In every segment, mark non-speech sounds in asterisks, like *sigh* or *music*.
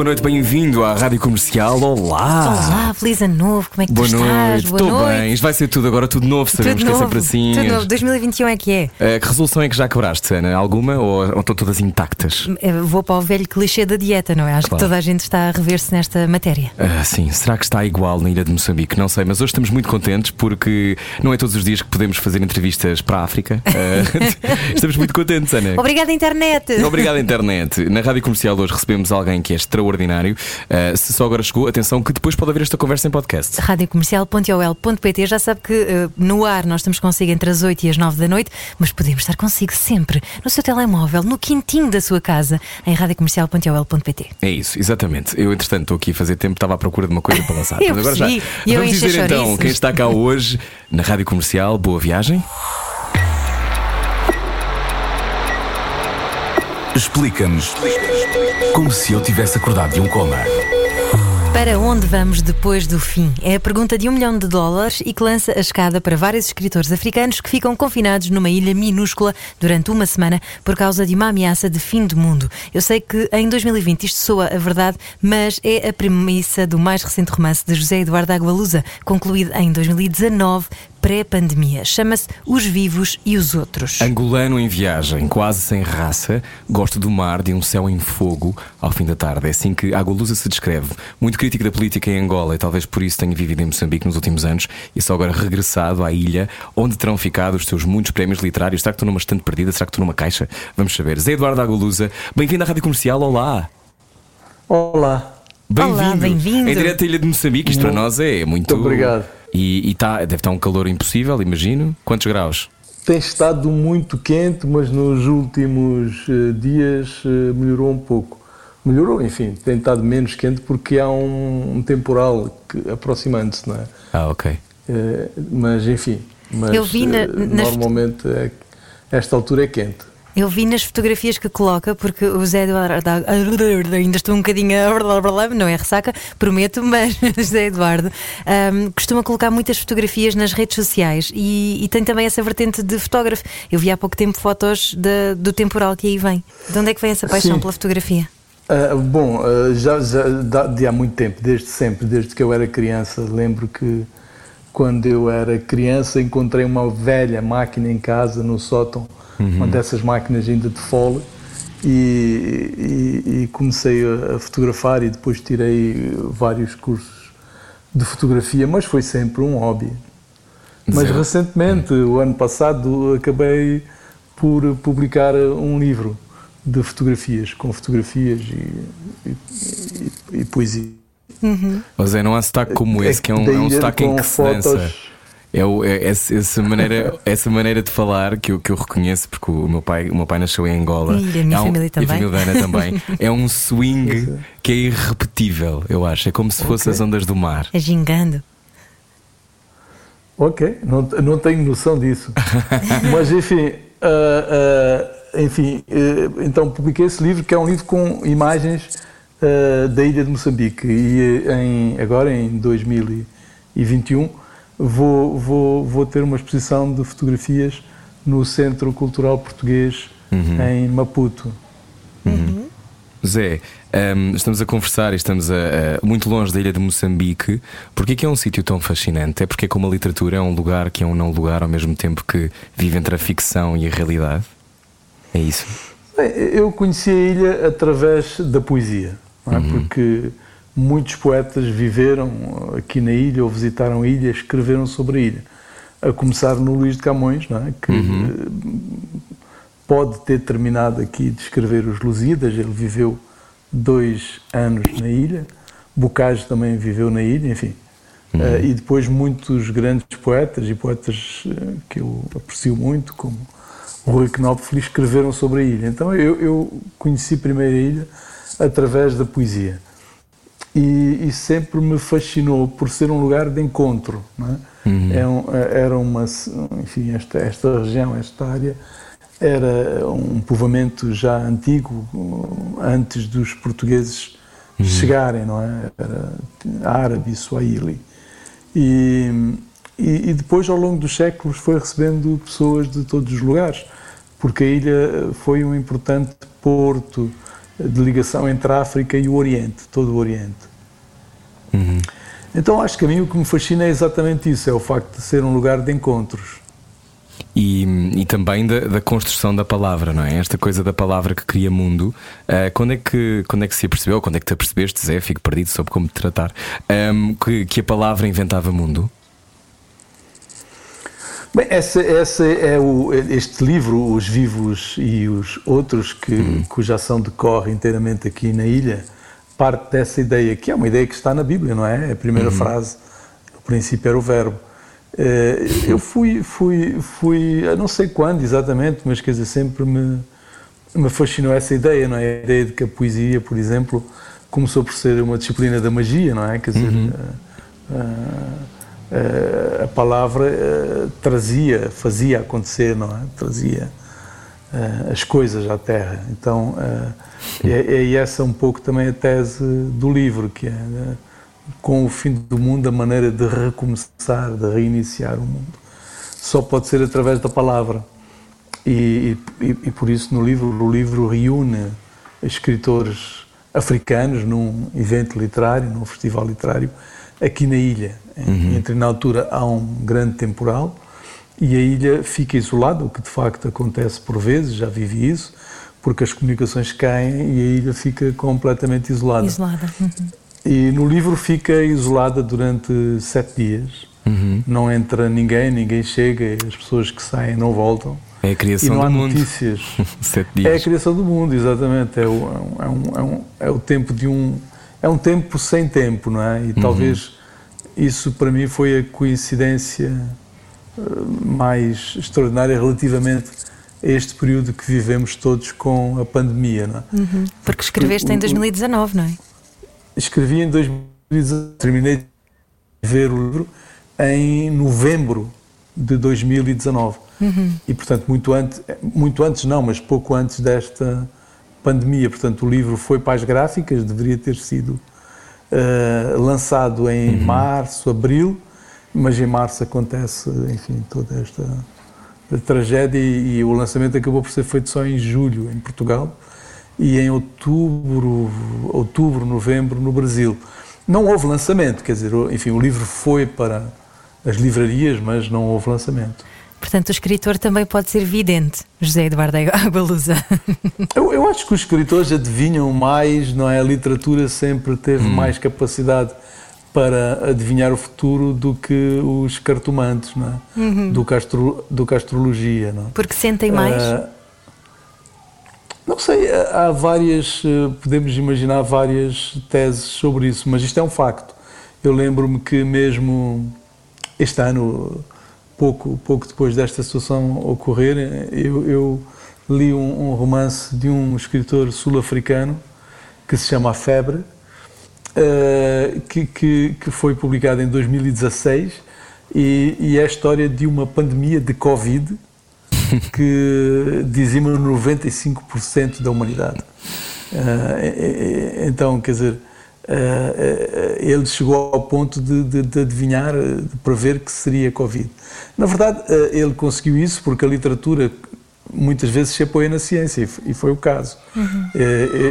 Boa noite, bem-vindo à Rádio Comercial. Olá! Olá, feliz ano novo, como é que Boa tu noite, estás? Boa estou noite. bem. Isto vai ser tudo agora, tudo novo, sabemos Tudo que é novo, sempre assim. Tudo novo. 2021 é que é. Eh, que resolução é que já quebraste, Ana? Alguma ou, ou estão todas intactas? Eu Vou para o velho clichê da dieta, não é? Acho Claro. que toda a gente está a rever-se nesta matéria. Ah, sim, será que está igual na ilha de Moçambique? Não sei, mas hoje estamos muito contentes porque não é todos os dias que podemos fazer entrevistas para a África. Ah, *laughs* estamos muito contentes, Ana. Obrigada, internet! Obrigado, internet. Na Rádio Comercial hoje recebemos alguém que é extraordinário. Ah, se só agora chegou, atenção que depois pode haver esta conversa em podcast. radiocomercial.ol.pt Já sabe que eh, no ar nós estamos consigo entre as 8 e as 9 da noite, mas podemos estar consigo sempre no seu telemóvel, no quintinho da sua casa, em radiocomercial.ol.pt. É isso, exatamente. Eu, entretanto, estou aqui a fazer tempo, estava à procura de uma coisa para lançar. *laughs* Eu Mas agora já. E Vamos dizer então quem está cá hoje na Rádio Comercial. Boa viagem. Explica-nos como se eu tivesse acordado de um coma. Para onde vamos depois do fim? É a pergunta de um milhão de dólares e que lança a escada para vários escritores africanos que ficam confinados numa ilha minúscula durante uma semana por causa de uma ameaça de fim do mundo. Eu sei que em 2020 isto soa a verdade, mas é a premissa do mais recente romance de José Eduardo Agualusa, concluído em 2019, pré-pandemia. Chama-se Os Vivos e os Outros. Angolano em viagem, quase sem raça, gosto do mar, de um céu em fogo ao fim da tarde. É assim que Agolusa se descreve. Muito crítico da política em Angola e talvez por isso tenha vivido em Moçambique nos últimos anos e só agora regressado à ilha onde terão ficado os seus muitos prémios literários. Será que estou numa estante perdida? Será que estou numa caixa? Vamos saber. Zé Eduardo Agolusa, bem-vindo à Rádio Comercial. Olá! Olá, Olá, bem-vindo. Em direto à ilha de Moçambique, isto para nós é muito. Muito obrigado. E, e tá, deve estar um calor impossível, imagino. Quantos graus? tem estado muito quente, mas nos últimos eh, dias eh, melhorou um pouco. Melhorou, enfim, tem estado menos quente porque há um, um temporal aproximando-se, não é? Ah, ok. Eh, mas enfim, mas, Eu vi na- nas- normalmente é- esta altura é quente. Eu vi nas fotografias que coloca, porque o Zé Eduardo. Ainda estou um bocadinho. Não é ressaca, prometo, *laughs* mas Zé Eduardo ahm, costuma colocar muitas fotografias nas redes sociais e, e tem também essa vertente de fotógrafo. Eu vi há pouco tempo fotos da- do temporal que aí vem. De onde é que vem essa paixão Sim. pela fotografia? Ah, bom, ah, já, já de há muito tempo, desde sempre, desde que eu era criança, lembro que quando eu era criança encontrei uma velha máquina em casa no sótão, uma dessas máquinas ainda de fole, e, e- e comecei a, fotografar e depois tirei vários cursos de fotografia, mas foi sempre um hobby. Mas recentemente, o ano passado, acabei por publicar um livro de fotografias, com fotografias e, e- e- e poesia. Mas é, não há sotaque como É esse, que é um, é um sotaque em com que se fotos. dança. É, o- é esse- essa, maneira, essa maneira de falar que eu, que eu reconheço, porque o meu pai, o meu pai nasceu em Angola. E a minha É um- família E a também. família Ana também. *laughs* É um swing que é irrepetível, eu acho. É como se fossem as ondas do mar. É gingando. Ok, não, não tenho noção disso. *laughs* Mas enfim, ah, ah, enfim, eh, então publiquei esse livro que é um livro com imagens ah, da ilha de Moçambique e em, agora em 2021 vou, vou, vou ter uma exposição de fotografias no Centro Cultural Português em Maputo. Zé, hum, estamos a conversar e estamos a, a- muito longe da ilha de Moçambique. Porquê que é um sítio tão fascinante? É porque, como a literatura, é um lugar que é um não lugar ao mesmo tempo que vive entre a ficção e a realidade? É isso? Bem, Eu conheci a ilha através da poesia, não é? porque muitos poetas viveram aqui na ilha ou visitaram a ilha, escreveram sobre a ilha. A começar no Luís de Camões, é? que eh, pode ter terminado aqui de escrever os Lusíadas, ele viveu dois anos na ilha, Bocage também viveu na ilha, enfim. Eh, e depois muitos grandes poetas e poetas eh, que eu aprecio muito, como o Rui Knopfler, escreveram sobre a ilha. Então eu, eu conheci primeiro a ilha através da poesia. E, e, sempre me fascinou por ser um lugar de encontro. É? Uhum. É um, era uma, enfim, esta, esta região, esta área, era um povoamento já antigo, antes dos portugueses uhum. chegarem, não é? Era árabe swahili. E, e, e, depois, ao longo dos séculos, foi recebendo pessoas de todos os lugares, porque a ilha foi um importante porto de ligação entre a África e o Oriente, todo o Oriente. Uhum. Então acho que a mim o que me fascina é exatamente isso, é o facto de ser um lugar de encontros. E, e também da, da, construção da palavra, não é? Esta coisa da palavra que cria mundo. Uh, quando, é que, quando é que se apercebeu, quando é que te apercebeste, Zé, fico perdido sobre como te tratar, um, que, que a palavra inventava mundo? Bem, essa, essa é o, este livro, Os Vivos e os Outros, que, hum. cuja ação decorre inteiramente aqui na ilha, parte dessa ideia, que é uma ideia que está na Bíblia, não é? A primeira uhum. frase, o princípio era o verbo. Eh, eu fui, fui, fui, não sei quando exatamente, mas quer dizer, sempre me, me fascinou essa ideia, não é? A ideia de que a poesia, por exemplo, começou por ser uma disciplina da magia, não é? Quer dizer, uhum. a, a, a, a, palavra eh, trazia, fazia acontecer, não é? Trazia eh, as coisas à Terra. Então, é, é essa um pouco também a tese do livro, que é com o fim do mundo, a maneira de recomeçar, de reiniciar o mundo, só pode ser através da palavra. E, e, e por isso no livro, o livro reúne escritores africanos num evento literário, num festival literário, aqui na ilha. Uhum. Entre na altura há um grande temporal e a ilha fica isolada, o que de facto acontece por vezes, já vivi isso, porque as comunicações caem e a ilha fica completamente isolada. Isolada. Uhum. E no livro fica isolada durante sete dias. Uhum. Não entra ninguém, ninguém chega, as pessoas que saem não voltam. É a criação e não há do mundo. notícias. *laughs* sete dias. É a criação do mundo, exatamente. É o, é, um, é, um, é o tempo de um. É um tempo sem tempo, não é? E uhum. talvez isso para mim foi a coincidência eh, mais extraordinária relativamente a este período que vivemos todos com a pandemia, não é? Uhum. Porque escreveste em 2019, não é? escrevi em 2019, terminei de ver o livro em novembro de 2019. Uhum. E, portanto, muito antes, muito antes não, mas pouco antes desta pandemia. Portanto, o livro foi para as gráficas, deveria ter sido uh, lançado em uhum. março, abril, mas em março acontece, enfim, toda esta tragédia e, e, o lançamento acabou por ser feito só em julho, em Portugal e em outubro, outubro, novembro no Brasil. Não houve lançamento, quer dizer, enfim, o livro foi para as livrarias, mas não houve lançamento. Portanto, o escritor também pode ser vidente, José Eduardo Agualusa. *laughs* Eu, eu acho que os escritores adivinham mais, não é? A literatura sempre teve hum. mais capacidade para adivinhar o futuro do que os cartomantes, não é? Uhum. Do, castro, do castrologia, não é? Porque sentem mais? Uh, não sei, há várias, eh, podemos imaginar várias teses sobre isso, mas isto é um facto. Eu lembro-me que mesmo este ano, pouco, pouco depois desta situação ocorrer, eu, eu li um, um, romance de um escritor sul-africano que se chama A Febre, uh, que, que, que, foi publicado em 2016 e, e é a história de uma pandemia de Covid *laughs* que dizima 95% da humanidade. Uh, então, quer dizer, uh, ele chegou ao ponto de, de, de, adivinhar, de prever que seria Covid. Na verdade, uh, ele conseguiu isso porque a literatura muitas vezes se apoia na ciência, e foi o caso. Uhum.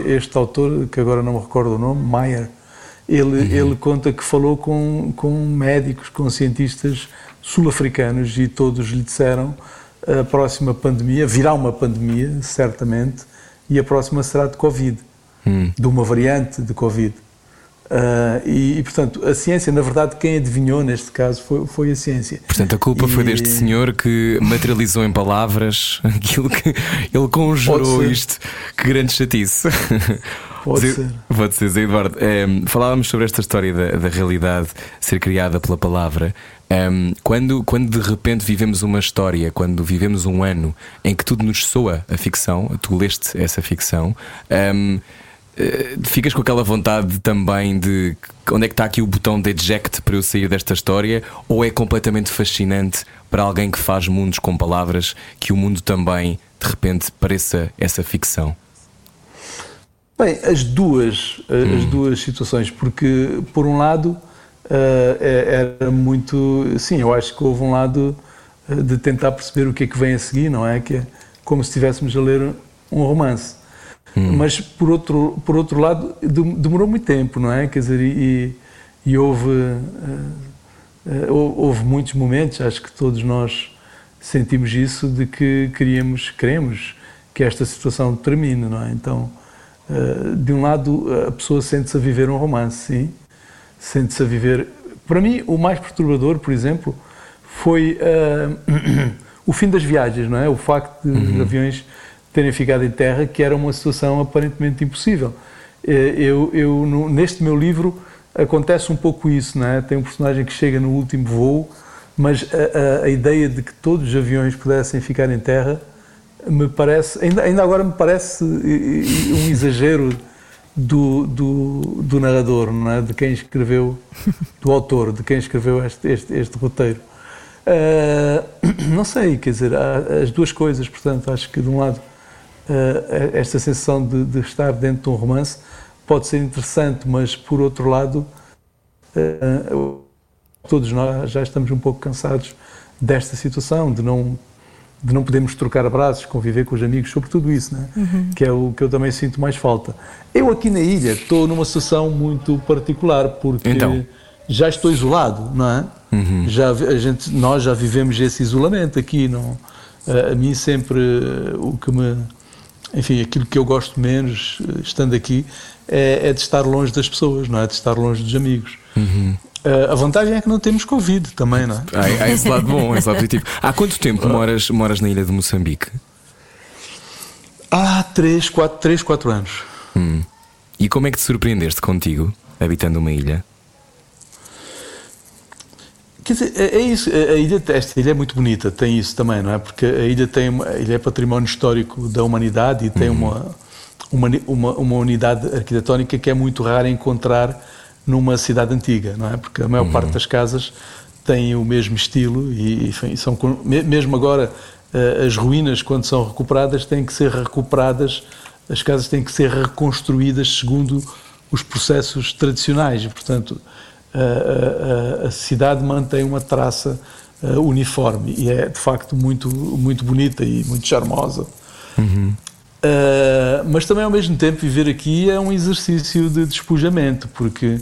Este autor, que agora não me recordo o nome, Mayer, ele, uhum. ele conta que falou com, com médicos, com cientistas sul-africanos e todos lhe disseram a próxima pandemia, virá uma pandemia, certamente, e a próxima será de Covid, hum. de uma variante de Covid. Uh, e, e, portanto, a ciência, na verdade, quem adivinhou neste caso foi, foi a ciência. Portanto, a culpa e... foi deste senhor que materializou em palavras *laughs* aquilo que ele conjurou isto. Que grande chatice. *laughs* Pode ser. Pode ser, Zé Eduardo. É, falávamos sobre esta história da, da, realidade ser criada pela palavra. Um, quando, quando de repente vivemos uma história, quando vivemos um ano em que tudo nos soa a ficção, tu leste essa ficção. Um, eh, ficas com aquela vontade também de onde é que está aqui o botão de eject para eu sair desta história? Ou é completamente fascinante para alguém que faz mundos com palavras que o mundo também de repente pareça essa ficção? Bem, as duas, hum. as duas situações, porque por um lado uh, era muito. Sim, eu acho que houve um lado de tentar perceber o que é que vem a seguir, não é? Que é como se estivéssemos a ler um romance. Hum. Mas por outro, por outro lado, demorou muito tempo, não é? Quer dizer, e, e houve, uh, uh, houve muitos momentos, acho que todos nós sentimos isso, de que queríamos, queremos que esta situação termine, não é? Então, uh, de um lado, a pessoa sente-se a viver um romance, sim, sente-se a viver. Para mim, o mais perturbador, por exemplo, foi *clears throat* o fim das viagens, não é? O facto de uhum. os aviões terem ficado em terra, que era uma situação aparentemente impossível. Eh, eu, eu, neste meu livro acontece um pouco isso, é? Tem um personagem que chega no último voo, mas a, a, a ideia de que todos os aviões pudessem ficar em terra me parece, ainda, ainda agora me parece um exagero do, do, do, narrador, é? de quem escreveu, do autor, de quem escreveu este, este, este roteiro. Uh, *coughs* não sei, quer dizer, as duas coisas, portanto, acho que de um lado esta sensação de, de, estar dentro de um romance pode ser interessante, mas por outro lado, uh, todos nós já estamos um pouco cansados desta situação, de não de não podermos trocar abraços, conviver com os amigos, sobre tudo isso, né? Uhum. que é o que eu também sinto mais falta. Eu aqui na ilha estou numa situação muito particular, porque então. já estou isolado, não é? Uhum. Já, a gente, nós já vivemos esse isolamento aqui, não, a mim sempre o que me enfim, aquilo que eu gosto menos, eh, estando aqui, é, é, de estar longe das pessoas, não é? De estar longe dos amigos. Uhum. Uh, a vantagem é que não temos Covid também, não é? Há, há esse lado bom, esse lado positivo. Há quanto tempo moras, moras na ilha de Moçambique? Há 3, 4, 3, 4 anos. Hum. E como é que te surpreendeste contigo, habitando uma ilha? Quer dizer, é, é isso. A ilha, esta ilha é muito bonita, tem isso também, não é? Porque a ilha, tem, a ilha é património histórico da humanidade e tem uhum. uma, uma, uma, uma, unidade arquitetónica que é muito rara encontrar numa cidade antiga, não é? Porque a maior uhum. parte das casas tem o mesmo estilo e, enfim, são, mesmo agora eh, as ruínas, quando são recuperadas, têm que ser recuperadas, as casas têm que ser reconstruídas segundo os processos tradicionais e, portanto, a, a, a cidade mantém uma traça uh, uniforme e é de facto muito, muito bonita e muito charmosa. Uhum. Uh, mas também ao mesmo tempo viver aqui é um exercício de despojamento, porque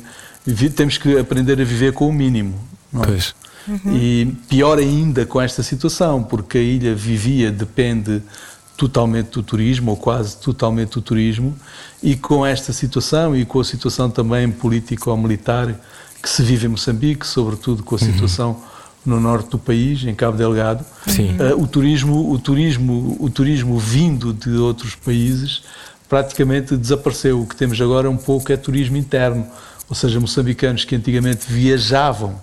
temos que aprender a viver com o mínimo. Não é? Pois. Uhum. E pior ainda com esta situação, porque a ilha vivia, depende totalmente do turismo, ou quase totalmente do turismo, e com esta situação e com a situação também político-militar que se vive em Moçambique, sobretudo com a situação uhum. no norte do país, em Cabo Delgado. Uh, o turismo, o turismo, o turismo vindo de outros países praticamente desapareceu. O que temos agora um pouco é turismo interno, ou seja, moçambicanos que antigamente viajavam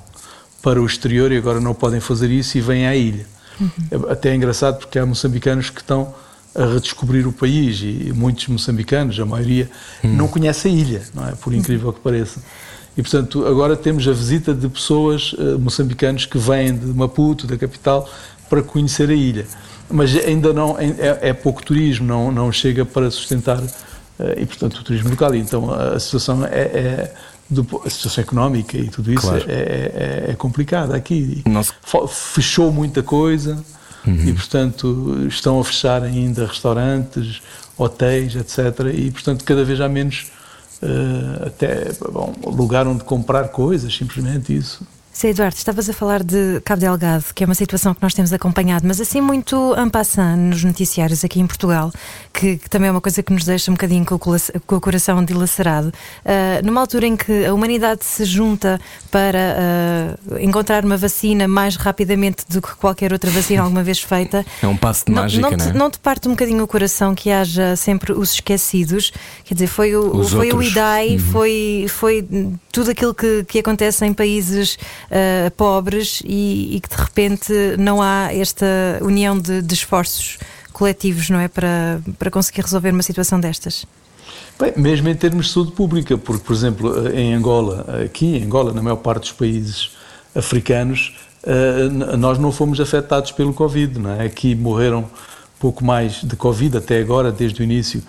para o exterior e agora não podem fazer isso e vêm à ilha. Uhum. Até é engraçado porque há moçambicanos que estão a redescobrir o país e muitos moçambicanos, a maioria, uhum. não conhecem a ilha, não é? Por incrível que pareça. E, portanto, agora temos a visita de pessoas uh, moçambicanos que vêm de Maputo, da capital, para conhecer a ilha. Mas ainda não, é, é pouco turismo, não, não chega para sustentar, uh, e, portanto, o turismo local. Então, a, a situação é, é do, a situação económica e tudo isso claro. é, é, é, complicada aqui. Nossa. Fechou muita coisa uhum. e, portanto, estão a fechar ainda restaurantes, hotéis, etc. E, portanto, cada vez há menos até bom, lugar onde comprar coisas, simplesmente isso. Sim, Eduardo, estavas a falar de Cabo Delgado, que é uma situação que nós temos acompanhado, mas assim muito en passant nos noticiários aqui em Portugal, que, que, também é uma coisa que nos deixa um bocadinho com o, com o coração dilacerado. Uh, numa altura em que a humanidade se junta para uh, encontrar uma vacina mais rapidamente do que qualquer outra vacina alguma vez feita. *laughs* É um passo de não, mágica, não, não, é? não te parte um bocadinho o coração que haja sempre os esquecidos? Quer dizer, foi o, foi o IDAI, uhum. foi, foi tudo aquilo que, que acontece em países uh, pobres e, e, que de repente não há esta união de, de, esforços coletivos, não é? Para, para conseguir resolver uma situação destas. Bem, mesmo em termos de saúde pública, porque, por exemplo, em Angola, aqui em Angola, na maior parte dos países africanos, eh, nós não fomos afetados pelo Covid. Não é? Aqui morreram pouco mais de Covid até agora, desde o início,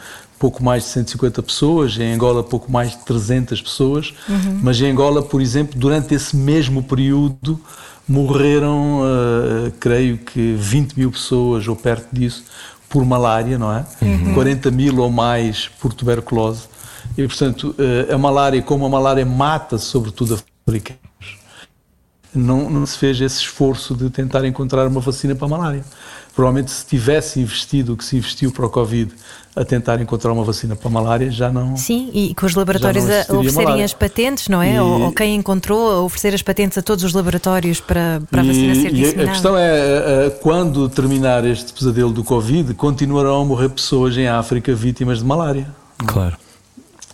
pouco mais de 150 pessoas, em Angola pouco mais de 300 pessoas, uhum. mas em Angola, por exemplo, durante esse mesmo período morreram, uh, creio que 20 mil pessoas ou perto disso, por malária, não é? Uhum. 40 mil ou mais por tuberculose. E, portanto, uh, a malária, como a malária mata sobretudo africanos, não, não se fez esse esforço de tentar encontrar uma vacina para a malária. Provavelmente se tivesse investido o que se investiu para o Covid a tentar encontrar uma vacina para a malária, já não. Sim, e com os laboratórios a oferecerem as patentes, não é? E, ou, ou, quem encontrou a oferecer as patentes a todos os laboratórios para, para a vacina ser disseminada. A questão é, é, é, quando terminar este pesadelo do Covid, continuarão a morrer pessoas em África vítimas de malária. Claro.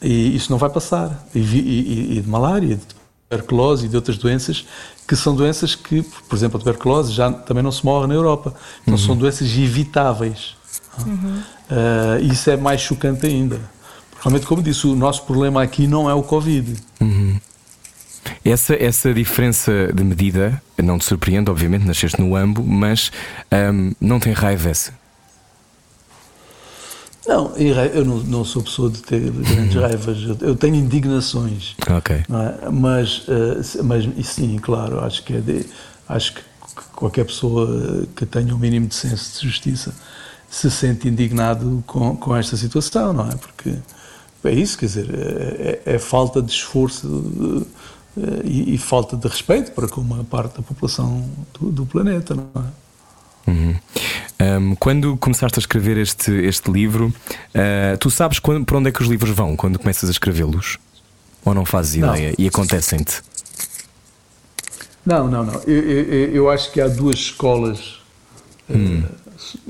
E isso não vai passar. E, e, e de malária, de tuberculose e de outras doenças que são doenças que, por exemplo, a tuberculose já também não se morre na Europa. Então uhum. são doenças evitáveis. Uhum. Uh, isso é mais chocante ainda. Realmente, como disse, o nosso problema aqui não é o Covid. Uhum. Essa, essa diferença de medida não te surpreende, obviamente, nasceste no AMBO, mas um, não tem raiva essa? Não, eu não, não, sou pessoa de ter grandes uhum. raivas. Eu tenho indignações. Ok. É? Mas, uh, mas sim, claro, acho que é de, acho que qualquer pessoa que tenha o um mínimo de senso de justiça se sente indignado com, com esta situação, não é? Porque é isso, quer dizer, é, é, é falta de esforço de, eh, e, e, falta de respeito para com uma parte da população do, do planeta, não é? Uhum. Um, quando começaste a escrever este, este livro, uh, tu sabes quando, para onde é que os livros vão quando começas a escrevê-los? Ou não fazes ideia não. e acontecem-te? Não, não, não. Eu, eu, eu, acho que há duas escolas. Hum. Uh,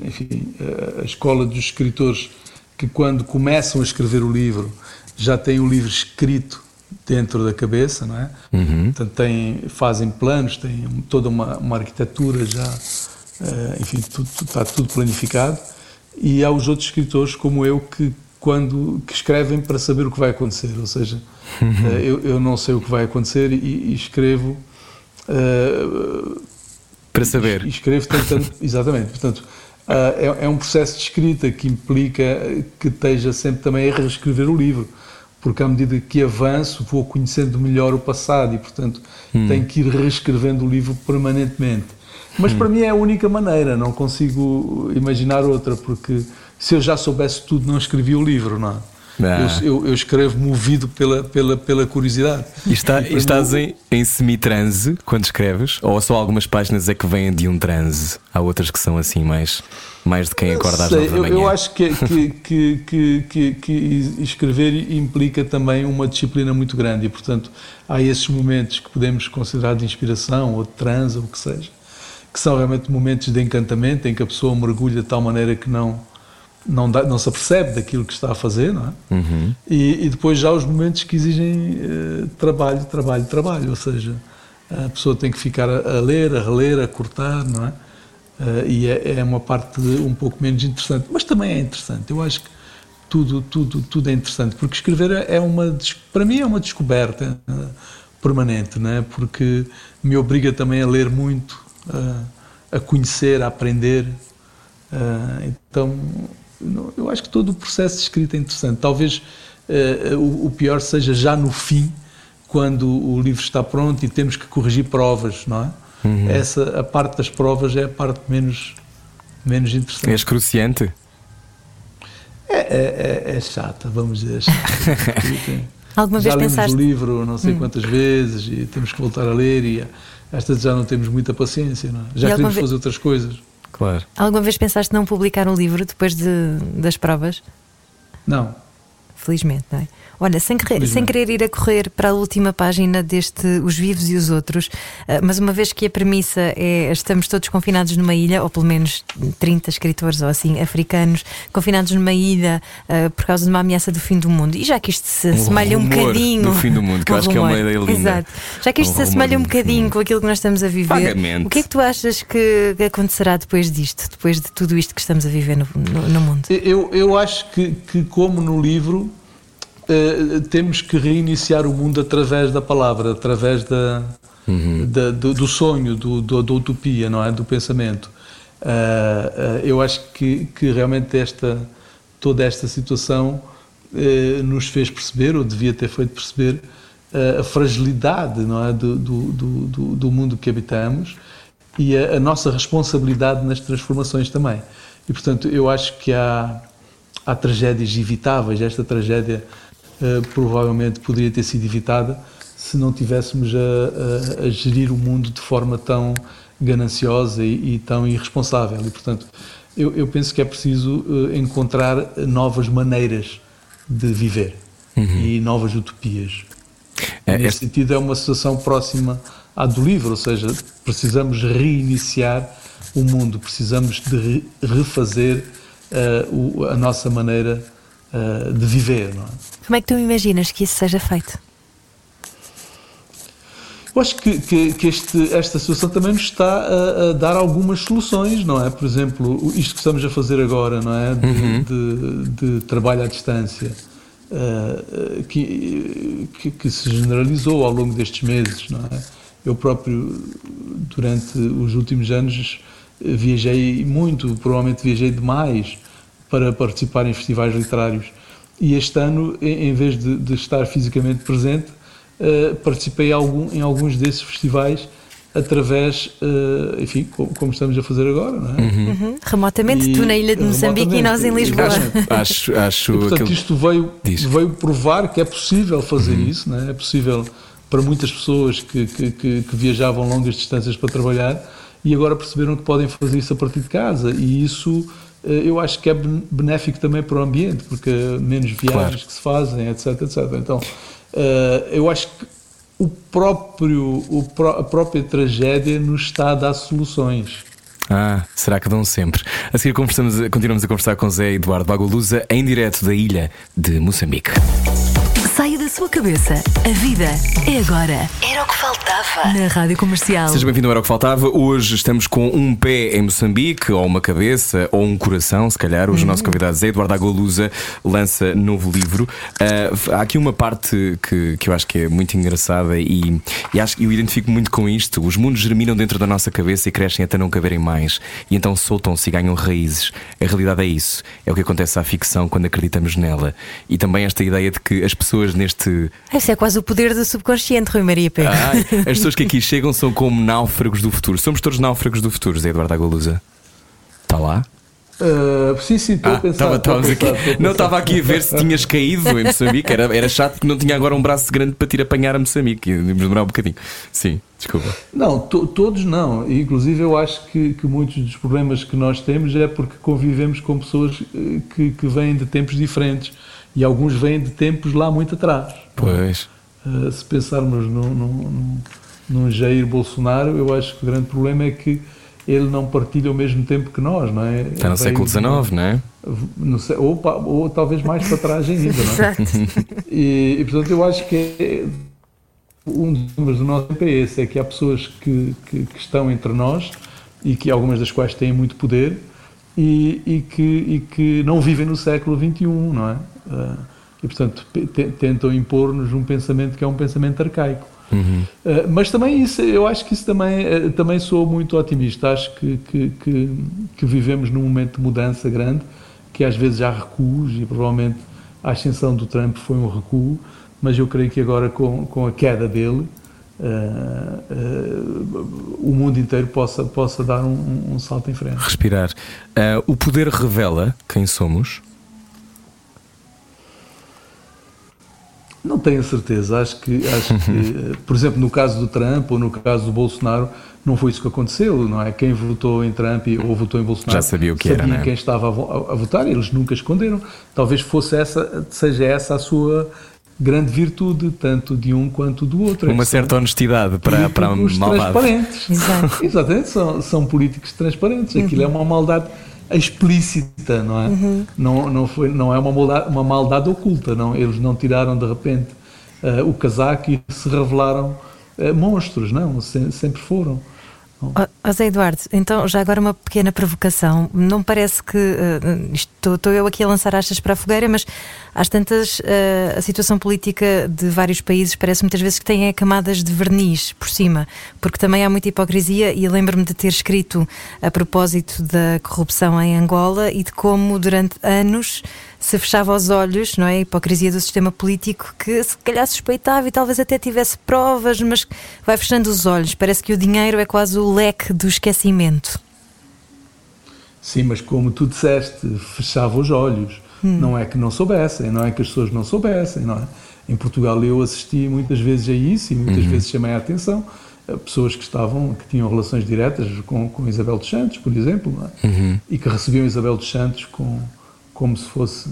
enfim, a escola dos escritores que quando começam a escrever o livro já têm o livro escrito dentro da cabeça, não é? Uhum. Portanto, têm, fazem planos, têm toda uma, uma arquitetura já, uh, enfim, tudo, está tudo planificado. E há os outros escritores como eu que quando que escrevem para saber o que vai acontecer, ou seja, uhum. uh, eu, eu, não sei o que vai acontecer e, e escrevo uh, para saber. E escrevo tentando, *laughs* exatamente, portanto Uh, é, é, um processo de escrita que implica que esteja sempre também a reescrever o livro, porque à medida que avanço vou conhecendo melhor o passado e, portanto, hum. tenho que ir reescrevendo o livro permanentemente. Mas hum. para mim é a única maneira, não consigo imaginar outra, porque se eu já soubesse tudo, não escrevia o livro, não é? Ah. Eu, eu, eu, escrevo movido pela, pela, pela curiosidade. E, está, e estás em, em semi-transe quando escreves? Ou só algumas páginas é que vêm de um transe? Há outras que são assim, mais, mais de quem acorda às nove da manhã? Eu, acho que, que, que, que, que escrever implica também uma disciplina muito grande e, portanto, há esses momentos que podemos considerar de inspiração ou de transe ou o que seja, que são realmente momentos de encantamento em que a pessoa mergulha de tal maneira que não não, dá, não se apercebe daquilo que está a fazer, não é? Uhum. E, e, depois já os momentos que exigem uh, trabalho, trabalho, trabalho, ou seja, a pessoa tem que ficar a, a ler, a reler, a cortar, não é? Uh, e é, é, uma parte um pouco menos interessante, mas também é interessante. Eu acho que tudo, tudo, tudo é interessante, porque escrever é uma, para mim é uma descoberta uh, permanente, não é? Porque me obriga também a ler muito, a conhecer, a aprender. então eu acho que todo o processo de escrita é interessante. Talvez uh, o, o, pior seja já no fim, quando o livro está pronto e temos que corrigir provas, não é? Uhum. Essa, a parte das provas é a parte menos, menos interessante. És cruciante? É, é, é, é chata, vamos dizer. É chata. *laughs* Alguma já vez lemos pensaste... o livro não sei hum. quantas vezes e temos que voltar a ler e esta já não temos muita paciência, não é? já queremos fazer outras coisas. Claro. Alguma vez pensaste não publicar um livro depois de, das provas? Não. Felizmente, não é? Olha, sem, querer, sem querer ir a correr para a última página deste Os Vivos e os Outros, eh, mas uma vez que a premissa é estamos todos confinados numa ilha, ou pelo menos 30 escritores ou assim, africanos, confinados numa ilha uh, por causa de uma ameaça do fim do mundo, e já que isto se assemelha um, bocadinho. Do fim do mundo, que eu *laughs* acho que é uma ideia linda. Exato. Já que isto se assemelha um bocadinho com aquilo que nós estamos a viver, Vagamente. o que é que tu achas que acontecerá depois disto, depois de tudo isto que estamos a viver no, no, no mundo? Eu, eu acho que, que, como no livro uh, temos que reiniciar o mundo através da palavra, através da, uhum. da do, do, sonho, do, do, da utopia, não é? Do pensamento. Uh, eu acho que, que realmente esta, toda esta situação nos fez perceber, ou devia ter feito perceber, a fragilidade não é? do, do, do, do mundo que habitamos e a, a, nossa responsabilidade nas transformações também. E, portanto, eu acho que há, há tragédias evitáveis. Esta tragédia uh, provavelmente poderia ter sido evitada se não tivéssemos a, a, a gerir o mundo de forma tão gananciosa e, e tão irresponsável. E, portanto, eu, eu, penso que é preciso uh, encontrar novas maneiras de viver uhum. e novas utopias. É, Nesse é... sentido, é uma situação próxima à do livro, ou seja, precisamos reiniciar o mundo, precisamos de refazer uh, o, a nossa maneira uh, de viver. Não é? Como é que tu imaginas que isso seja feito? Eu acho que, que, que este, esta situação também nos está a, a, dar algumas soluções, não é? Por exemplo, isto que estamos a fazer agora, não é? De, uhum. de, de trabalho à distância, uh, que, que, que, se generalizou ao longo destes meses, não é? Eu próprio, durante os últimos anos, viajei muito, provavelmente viajei demais para participar em festivais literários. E este ano, em vez de, de estar fisicamente presente, uh, participei algum, em alguns desses festivais através, uh, enfim, como, como, estamos a fazer agora, não é? Uhum. Uhum. Remotamente, e, tu na ilha de Moçambique e nós em Lisboa. *laughs* Acho, acho e, portanto, aquilo... isto veio, veio provar que é possível fazer uhum. isso, não é? É possível para muitas pessoas que, que, que, que, viajavam longas distâncias para trabalhar e agora perceberam que podem fazer isso a partir de casa e isso eu acho que é benéfico também para o ambiente porque menos viagens claro. que se fazem etc etc então eh, eu acho que o próprio a própria tragédia nos está a dar soluções ah, será que dão sempre? A seguir continuamos a conversar com Zé Eduardo Bagolusa em direto da ilha de Moçambique sua cabeça. A vida é agora. Era o que faltava. Na Rádio Comercial. Seja bem-vindo ao Era o que Faltava. Hoje estamos com um pé em Moçambique, ou uma cabeça, ou um coração, se calhar. Hoje uhum. o nosso convidado Zé Eduardo Agolusa lança novo livro. Uh, há aqui uma parte que, que eu acho que é muito engraçada e, e acho que eu identifico muito com isto. Os mundos germinam dentro da nossa cabeça e crescem até não caberem mais. E então soltam-se e ganham raízes. A realidade é isso. É o que acontece à ficção quando acreditamos nela. E também esta ideia de que as pessoas neste este. Esse é quase o poder do subconsciente, Rui Maria Pedro. Ah, *laughs* as pessoas que aqui chegam são como náufragos do futuro. Somos todos náufragos do futuro, Zé Eduardo Agolusa. Está lá? Uh, sim, sim, estou ah, a pensar. Tava, a pensar, aqui, não estava aqui a ver se tinhas caído em Moçambique. Era, era chato que não tinha agora um braço grande para te ir apanhar a Moçambique. Íamos demorar um bocadinho. Sim, desculpa. Não, to, todos não. Inclusive, eu acho que, que, muitos dos problemas que nós temos é porque convivemos com pessoas eh, que, que vêm de tempos diferentes e alguns vêm de tempos lá muito atrás. Pois. Uh, se pensarmos num, num, num Jair Bolsonaro, eu acho que o grande problema é que ele não partilha o mesmo tempo que nós, não é? Está no século XIX, não é? No, ou, ou, talvez mais para trás ainda, não é? *laughs* e, e, portanto eu acho que é, um dos números do nosso tempo é esse, é que há pessoas que, que, que estão entre nós e que algumas das quais têm muito poder e, e, que, e que não vivem no século XXI, não é? Uh, e, portanto, tentam impor-nos um pensamento que é um pensamento arcaico. Uhum. Uh, mas também isso, eu acho que isso também, uh, também sou muito otimista. Acho que, que, que, que, vivemos num momento de mudança grande, que às vezes há recuos e provavelmente a ascensão do Trump foi um recuo, mas eu creio que agora com, com a queda dele, Uh, uh, o mundo inteiro possa, possa dar um, um salto em frente. Respirar. Uh, o poder revela quem somos? Não tenho a certeza. Acho que, acho que *laughs* por exemplo, no caso do Trump ou no caso do Bolsonaro, não foi isso que aconteceu, não é? Quem votou em Trump ou votou em Bolsonaro já sabia o que sabia era, né? quem estava a, votar, eles nunca esconderam. Talvez fosse essa, seja essa a sua grande virtude, tanto de um quanto do outro. Uma certa honestidade para, para a maldade. transparentes. Exato. Exatamente, são, são políticos transparentes. Aquilo é uhum. é uma maldade explícita, não é? Uhum. Não, não, foi, não é uma maldade, uma maldade oculta, não. Eles não tiraram de repente uh, o casaco e se revelaram uh, monstros, não. Se, sempre foram. Oh, Zé Eduardo, então já agora uma pequena provocação. Não parece que uh, estou eu aqui a lançar achas para a fogueira, mas às tantas uh, a situação política de vários países parece muitas vezes que tem camadas de verniz por cima, porque também há muita hipocrisia e lembro-me de ter escrito a propósito da corrupção em Angola e de como durante anos se fechava os olhos, não é? A hipocrisia do sistema político que se calhar suspeitava e talvez até tivesse provas, mas vai fechando os olhos. Parece que o dinheiro é quase o leque do esquecimento. Sim, mas como tu disseste, fechava os olhos. Hum. Não é que não soubessem, não é que as pessoas não soubessem, não é? Em Portugal eu assisti muitas vezes a isso e muitas uhum. vezes chamei a atenção a pessoas que estavam, que tinham relações diretas com, com Isabel dos Santos, por exemplo, é? uhum. e que recebiam Isabel dos Santos com, como se fosse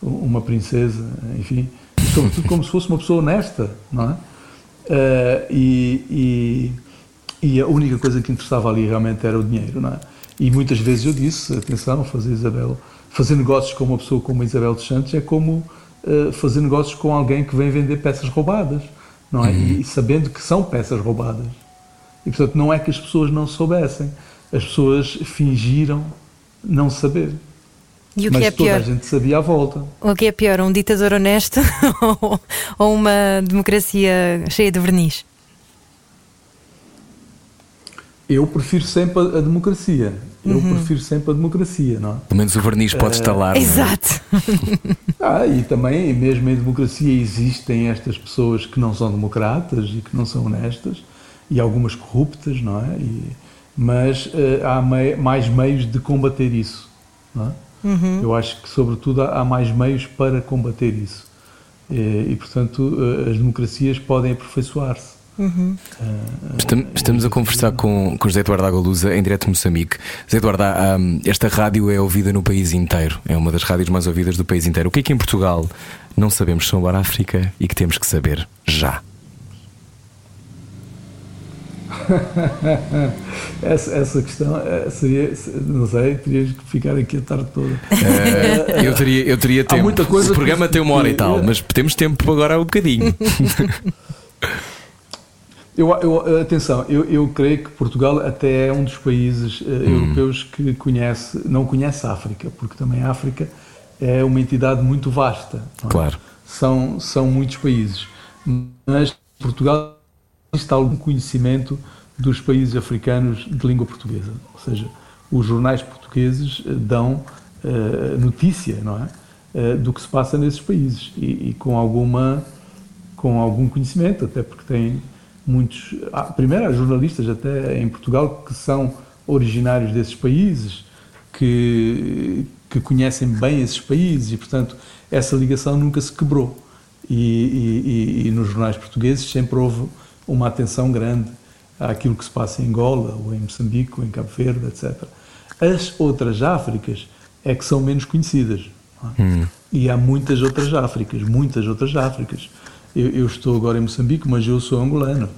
uma princesa, enfim, sobretudo como se fosse uma pessoa honesta, não é? Uh, e, e, e, a única coisa que interessava ali realmente era o dinheiro, não é? E muitas vezes eu disse, atenção, fazer Isabel, fazer negócios com uma pessoa como Isabel dos Santos é como uh, fazer negócios com alguém que vem vender peças roubadas, não é? Uhum. E, sabendo que são peças roubadas. E portanto não é que as pessoas não soubessem, as pessoas fingiram não saber. E o Mas que é toda pior? a gente sabia à volta. O que é pior, um ditador honesto *laughs* ou uma democracia cheia de verniz? Eu prefiro sempre a, democracia. Eu uhum. prefiro sempre a democracia, não é? Pelo menos o verniz pode estar lá. É? Exato. *laughs* ah, e também, mesmo em democracia, existem estas pessoas que não são democratas e que não são honestas, e algumas corruptas, não é? E, mas uh, há mei, mais meios de combater isso, não é? Uhum. Eu acho que, sobretudo, há mais meios para combater isso. E, e portanto, as democracias podem aperfeiçoar-se. Uhum. Estamos, estamos, a conversar com, com José Eduardo Agalusa em direto de Moçambique. José Eduardo, esta rádio é ouvida no país inteiro, é uma das rádios mais ouvidas do país inteiro. O que é que em Portugal não sabemos sobre a África e que temos que saber já? *laughs* essa, essa questão eh, seria, não sei, terias que ficar aqui a tarde toda. Uh, eu, teria, eu teria tempo. muita coisa o programa tem uma hora e tal, mas temos tempo agora um bocadinho. *laughs* Eu, eu, atenção, eu, eu creio que Portugal até é um dos países uh, hum. europeus que conhece, não conhece a África, porque também a África é uma entidade muito vasta. É? Claro. São, são muitos países. Mas Portugal está algum conhecimento dos países africanos de língua portuguesa. Ou seja, os jornais portugueses eh, dão uh, notícia, não é? Uh, do que se passa nesses países e, e, com alguma com algum conhecimento, até porque tem muitos, ah, primeiro há jornalistas até em Portugal que são originários desses países, que, que conhecem bem esses países e, portanto, essa ligação nunca se quebrou. E, e, e nos jornais portugueses sempre houve uma atenção grande àquilo que se passa em Angola, ou em Moçambique, ou em Cabo Verde, etc. As outras Áfricas é que são menos conhecidas. É? Hum. E há muitas outras Áfricas, muitas outras Áfricas. Eu, eu, estou agora em Moçambique, mas eu sou angolano.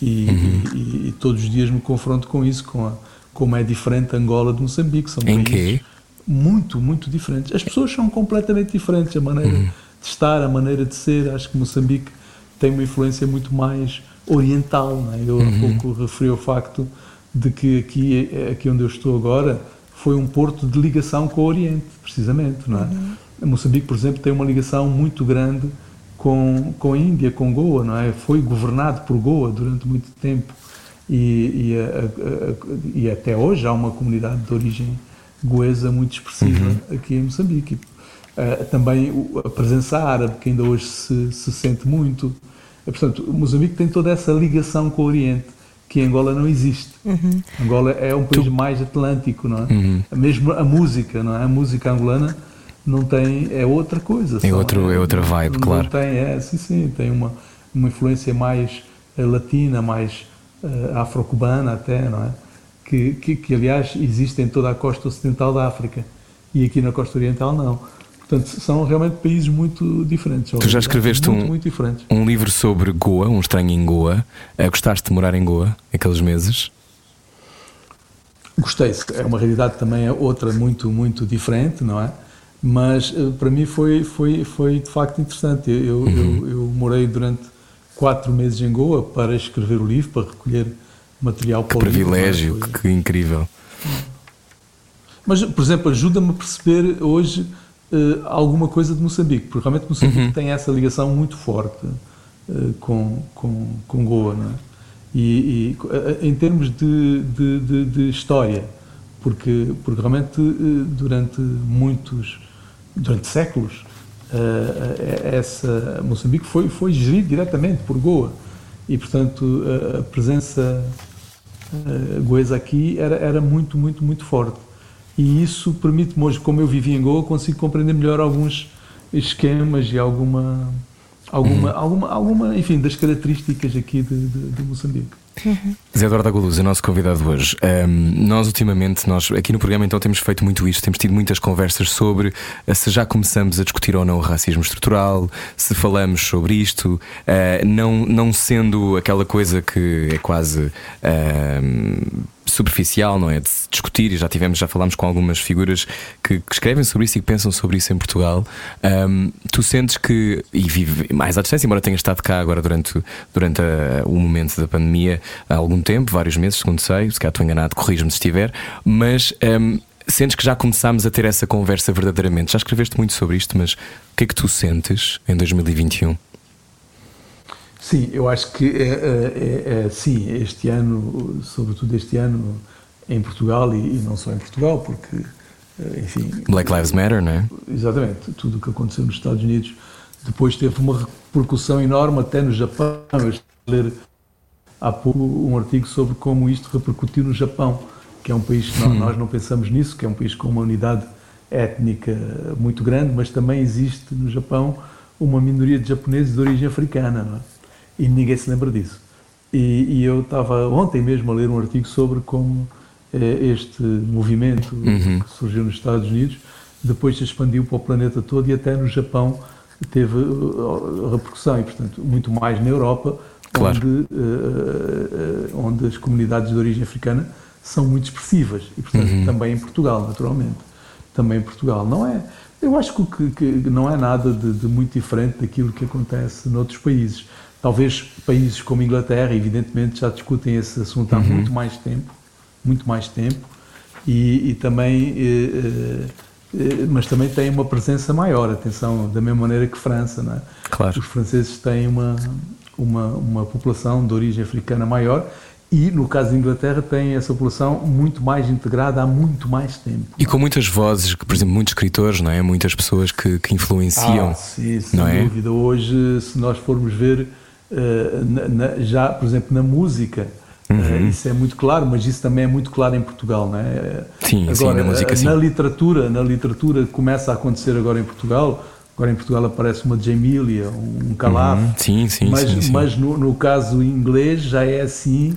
E, uhum. e, e, todos os dias me confronto com isso, com a, como é diferente Angola de Moçambique. São em quê? Muito, muito diferentes. As pessoas são completamente diferentes, a maneira uhum. de estar, a maneira de ser. Acho que Moçambique tem uma influência muito mais oriental. Não é? Eu uhum. há pouco referi o facto de que aqui, aqui onde eu estou agora foi um porto de ligação com o Oriente, precisamente. Não é? Uhum. Moçambique, por exemplo, tem uma ligação muito grande com, com a Índia, com Goa, não é? Foi governado por Goa durante muito tempo e, e, a, a, e até hoje há uma comunidade de origem goesa muito expressiva uhum. aqui em Moçambique. Uh, também a presença árabe, que ainda hoje se, se sente muito. Uh, portanto, Moçambique tem toda essa ligação com o Oriente que em Angola não existe. Uhum. Angola é um país tu... mais atlântico, não é? Uhum. Mesmo a música, não é? A música angolana não tem é outra coisa. É, outro, é outra vibe, não, claro. Não tem, é, sim, sim, tem uma, uma influência mais uh, latina, mais uh, afro-cubana até, não é? Que, que, que, aliás existe em toda a costa ocidental da África e aqui na costa oriental não. Portanto, são realmente países muito diferentes. Tu já escreveste muito, um, muito diferentes. um livro sobre Goa, um estranho em Goa. Uh, gostaste de morar em Goa aqueles meses? Gostei. É uma realidade também outra muito, muito diferente, não é? mas eh, para mim foi, foi, foi de facto interessante. Eu, uhum. eu, eu, morei durante quatro meses em Goa para escrever o livro, para recolher material Que privilégio, que, que incrível. Mas, por exemplo, ajuda-me a perceber hoje uh, alguma coisa de Moçambique, porque realmente Moçambique uhum. tem essa ligação muito forte uh, com, com, com Goa, não é? E, e uh, em termos de, de, de, de, história, porque, porque realmente durante muitos, durante séculos, essa Moçambique foi, foi gerido diretamente por Goa e, portanto, a presença goesa aqui era, era muito, muito, muito forte e isso permite-me hoje, como eu vivi em Goa, consigo compreender melhor alguns esquemas e alguma, alguma, uhum. alguma, alguma enfim, das características aqui de, de, de Moçambique. Uhum. Zé Eduardo Aguluz é nosso convidado hoje. Um, nós, ultimamente, nós aqui no programa, então, temos feito muito isto, temos tido muitas conversas sobre uh, se já começamos a discutir ou não o racismo estrutural, se falamos sobre isto, uh, não, não sendo aquela coisa que é quase. Uh, superficial, não é? De se discutir, e já tivemos, já falámos com algumas figuras que, que escrevem sobre isso e que pensam sobre isso em Portugal. Um, tu sentes que, e vive mais à distância, embora tenhas estado cá agora durante, durante a, o momento da pandemia há algum tempo, vários meses, segundo sei, se calhar estou enganado, corrijo-me se estiver, mas. Um, Sentes que já começámos a ter essa conversa verdadeiramente? Já escreveste muito sobre isto, mas o que é que tu sentes em 2021? Sim, eu acho que é, é, é, sim, este ano, sobretudo este ano em Portugal e, e, não só em Portugal, porque, eh, enfim. Black Lives Matter, não é? Exatamente. Tudo o que aconteceu nos Estados Unidos depois teve uma repercussão enorme até no Japão. Eu estive a ler há pouco um artigo sobre como isto repercutiu no Japão, que é um país que nós não pensamos nisso, que é um país com uma unidade étnica muito grande, mas também existe no Japão uma minoria de japoneses de origem africana. Não é? E ninguém se lembra disso. E, e eu estava ontem mesmo a ler um artigo sobre como eh, este movimento uhum. que surgiu nos Estados Unidos depois se expandiu para o planeta todo e até no Japão teve uh, repercussão e, portanto, muito mais na Europa, claro. onde, uh, onde as comunidades de origem africana são muito expressivas e, portanto, uhum. também em Portugal, naturalmente. Também em Portugal. Não é, eu acho que, que não é nada de, de, muito diferente daquilo que acontece noutros países. Talvez países como Inglaterra, evidentemente, já discutem esse assunto há uhum. muito mais tempo, muito mais tempo, e, e também, eh, eh, mas também tem uma presença maior, atenção, da mesma maneira que França, não é? Claro. Os franceses têm uma, uma, uma população de origem africana maior, e, no caso da Inglaterra, tem essa população muito mais integrada há muito mais tempo. E com muitas vozes, por exemplo, muitos escritores, não é? Muitas pessoas que, que influenciam. Ah, sim, sem não é? dúvida. Hoje, se nós formos ver eh, na, na, já, por exemplo, na música, eh, uhum. isso é muito claro, mas isso também é muito claro em Portugal, não é? Sim, agora, sim, na música sim. Na literatura, na literatura começa a acontecer agora em Portugal. Agora em Portugal aparece uma Jamília, um Calaf. Uhum. Sim, sim, mas, sim, sim. Mas no, no caso inglês já é assim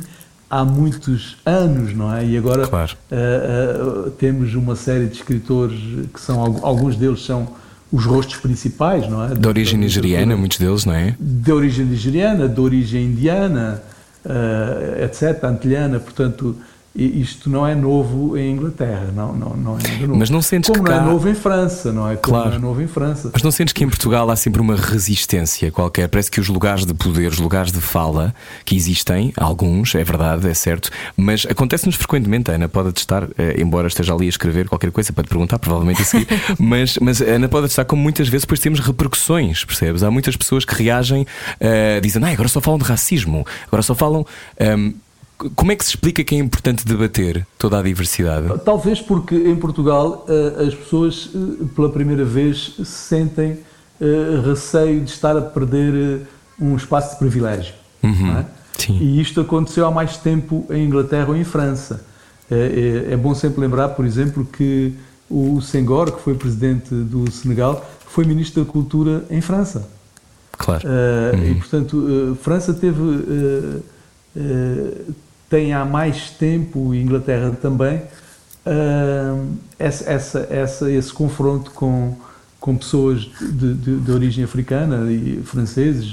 há muitos anos, não é? E agora claro. uh, uh, temos uma série de escritores que são alguns deles são os rostos principais, não é? De origem nigeriana, muitos deles, não é? De origem nigeriana, de origem indiana, uh, etc., antilhana, portanto, isto não é novo em Inglaterra, não, não, não é nada novo. Mas não sentes Como que não cá... é novo em França, não é? Como claro. não é novo em França. Mas não sentes que em Portugal há sempre uma resistência qualquer? Parece que os lugares de poder, os lugares de fala que existem, alguns, é verdade, é certo, mas acontece-nos frequentemente. A Ana pode estar, eh, embora esteja ali a escrever qualquer coisa para te perguntar, provavelmente a seguir, *laughs* mas, mas a Ana pode estar como muitas vezes depois temos repercussões, percebes? Há muitas pessoas que reagem uh, dizendo, ah, agora só falam de racismo, agora só falam. Um, ehm, como é que se explica que é importante debater toda a diversidade? Talvez porque em Portugal eh, as pessoas eh, pela primeira vez sentem eh, receio de estar a perder um espaço de privilégio. Uhum, é? Sim. E isto aconteceu há mais tempo em Inglaterra ou em França. É, é, é, bom sempre lembrar, por exemplo, que o Senghor, que foi presidente do Senegal, foi ministro da Cultura em França. Claro. Uh, uhum. E, portanto, uh, França teve. Uh, tem há mais tempo, e Inglaterra também, uh, essa, essa, essa, esse confronto com, com pessoas de, de, de origem africana, e franceses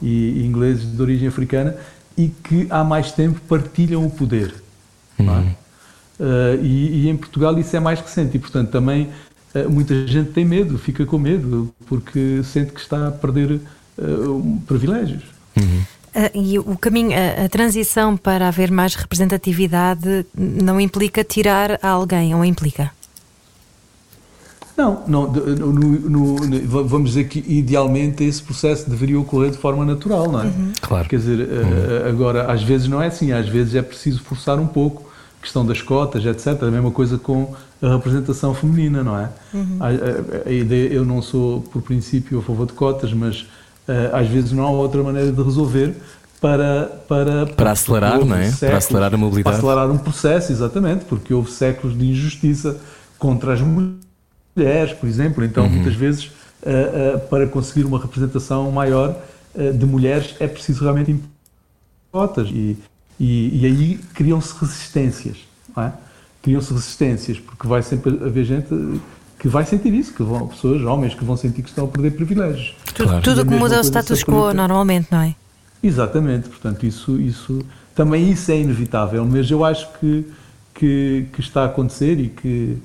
e, e, ingleses de origem africana, e que há mais tempo partilham o poder. É? Uhum. Uh, e, e, em Portugal isso é mais recente, e portanto também uh, muita gente tem medo, fica com medo, porque sente que está a perder privilégios. Uhum. Ah, e o caminho, a, a transição para haver mais representatividade não implica tirar alguém, ou implica? Não, não no, no, no, vamos dizer que idealmente esse processo deveria ocorrer de forma natural, não é? Uhum. Claro. Quer dizer, uhum. agora, às vezes não é assim, às vezes é preciso forçar um pouco, questão das cotas, etc. A mesma coisa com a representação feminina, não é? Uhum. A, a, a, ideia, eu não sou, por princípio, a favor de cotas, mas uh, às vezes não há outra maneira de resolver para para para acelerar, não é? Séculos, para acelerar a mobilidade. Para acelerar um processo, exatamente, porque houve séculos de injustiça contra as mulheres por exemplo. Então, uhum. muitas vezes, uh, uh, para conseguir uma representação maior de mulheres, é preciso realmente cotas. E, e, e aí criam-se resistências. É? Criam-se resistências, porque vai sempre haver gente que vai sentir isso, que vão, pessoas, homens, que vão sentir que estão a perder privilégios. Claro. Tudo que muda o status quo normalmente, não é? Exatamente, portanto, isso, isso também isso é inevitável, mas eu acho que, que, que está a acontecer e que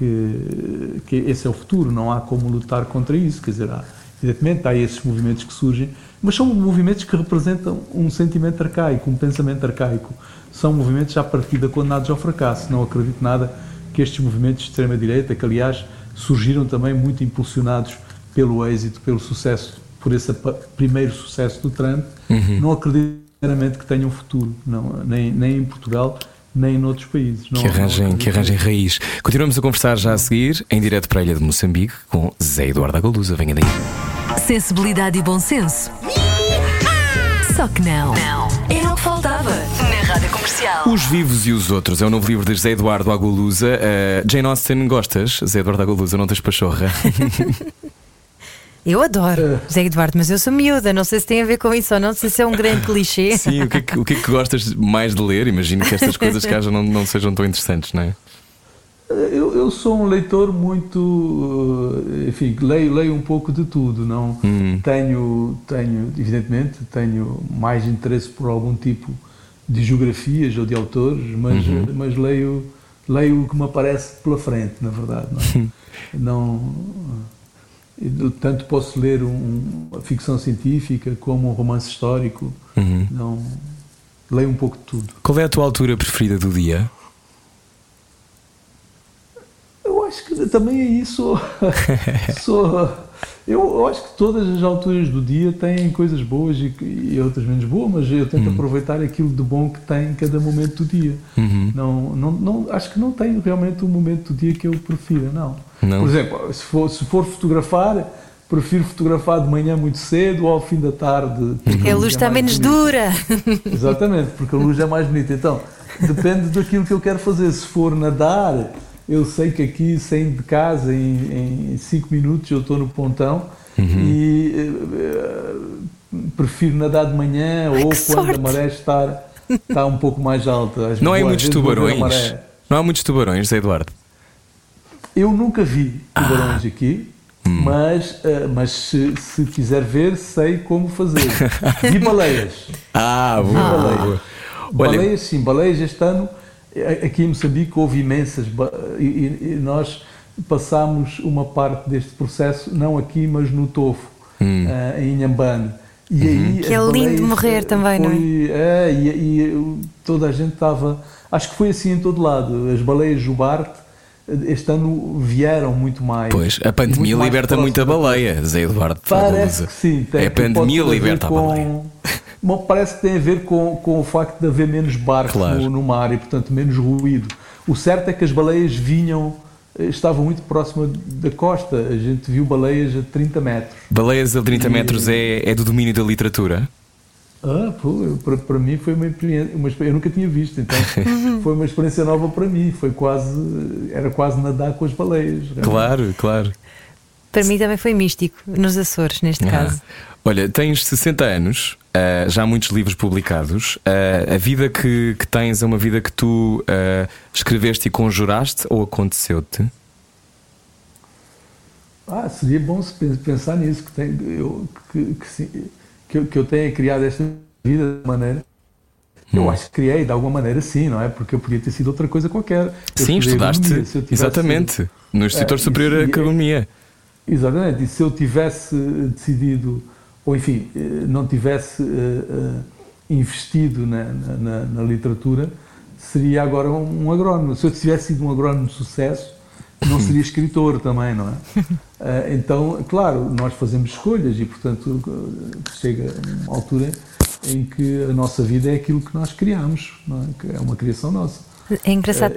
que, que esse é o futuro, não há como lutar contra isso. Quer dizer, há, evidentemente há esses movimentos que surgem, mas são movimentos que representam um sentimento arcaico, um pensamento arcaico. São movimentos à partida condenados ao fracasso. Não acredito nada que estes movimentos de extrema-direita, que aliás surgiram também muito impulsionados pelo êxito, pelo sucesso, por esse primeiro sucesso do Trump, uhum. não acredito sinceramente que tenham futuro, não, nem, nem em Portugal, nem noutros países. Não, que, arranjem, que arranjem raiz. Continuamos a conversar já a seguir, em direto para a Ilha de Moçambique, com Zé Eduardo Agolusa. Venha daí. Sensibilidade e bom senso. Só que não. Não. Era o que faltava na rádio comercial. Os Vivos e os Outros é o novo livro de Zé Eduardo Agolusa. Uh, Jane Austen, gostas? Zé Eduardo Agolusa, não tens pachorra? *laughs* Eu adoro, uh. José Eduardo, mas eu sou miúda, não sei se tem a ver com isso ou não, não sei se é um grande clichê. *laughs* Sim, o que, é que, o que é que gostas mais de ler? Imagino que estas coisas que haja não, não sejam tão interessantes, não é? Eu, eu, sou um leitor muito, eh, enfim, leio, leio um pouco de tudo, não hum. tenho, tenho, evidentemente, tenho mais interesse por algum tipo de geografias ou de autores, mas, uhum. mas leio, leio o que me aparece pela frente, na verdade, não, é? *laughs* não tanto posso ler um, uma ficção científica como um romance histórico. Uhum. Não, leio um pouco de tudo. Qual é a tua altura preferida do dia? Eu acho que também é isso. *laughs* sou, eu, eu, acho que todas as alturas do dia têm coisas boas e, e outras menos boas, mas eu tento uhum. aproveitar aquilo de bom que tem em cada momento do dia. Uhum. Não, não, não, acho que não tenho realmente um momento do dia que eu prefira, não. não. Por exemplo, se for, se for fotografar, prefiro fotografar de manhã muito cedo ou ao fim da tarde. Porque a luz é está menos bonita. dura. *laughs* Exatamente, porque a luz é mais bonita. Então, depende daquilo que eu quero fazer. Se for nadar eu sei que aqui, saindo de casa, em 5 minutos eu estou no pontão uhum. e uh, prefiro nadar de manhã Ai, ou quando sorte. a maré está, está um pouco mais alta. Não há muitos tubarões. Não há muitos tubarões, Eduardo. Eu nunca vi tubarões ah. aqui. Hum. Mas, uh, mas se, se, quiser ver, sei como fazer. *laughs* Vi baleias. Ah, boa. Baleias. Baleias, sim, baleias este ano Aqui em Moçambique houve imensas e, nós passámos uma parte deste processo, não aqui, mas no Tofo, hum. uh, em Inhambane. E uhum. aí que é lindo morrer também, foi, não é? é e, e, toda a gente estava. Acho que foi assim em todo lado. As baleias Jubarte este ano vieram muito mais. Pois, a pandemia liberta muita baleia, Zé Eduardo. Parece que sim. Tem, é a pandemia liberta a baleia. Bom, parece que tem a ver com, com o facto de haver menos barcos claro. no, no, mar e, portanto, menos ruído. O certo é que as baleias vinham, eh, estavam muito próximas da costa. A gente viu baleias a 30 metros. Baleias a 30 e, metros é, é do domínio da literatura? Ah, pô, para, mim foi uma experiência, uma experiência, eu nunca tinha visto, então *laughs* foi uma experiência nova para mim, foi quase, era quase nadar com as baleias. Realmente. Claro, claro. Para mim também foi místico, nos Açores, neste ah. caso. Olha, tens 60 anos, uh, já há muitos livros publicados. Uh, a vida que, que, tens é uma vida que tu uh, escreveste e conjuraste ou aconteceu-te? Ah, seria bom pensar nisso, que, tem, eu, que, que, que, eu, que eu tenha criado esta vida de maneira. Eu hum. acho que criei de alguma maneira sim, não é? Porque eu podia ter sido outra coisa qualquer. Eu sim, estudaste. exatamente. Sido, no Instituto é, Superior de Economia. Exatamente. E se eu tivesse decidido ou enfim, não tivesse investido na, na, na, literatura, seria agora um, agrónomo. Se eu tivesse sido um agrónomo de sucesso, não seria escritor também, não é? *laughs* Então, claro, nós fazemos escolhas e, portanto, chega uma altura em que a nossa vida é aquilo que nós criamos, é? Que é uma criação nossa. É engraçado.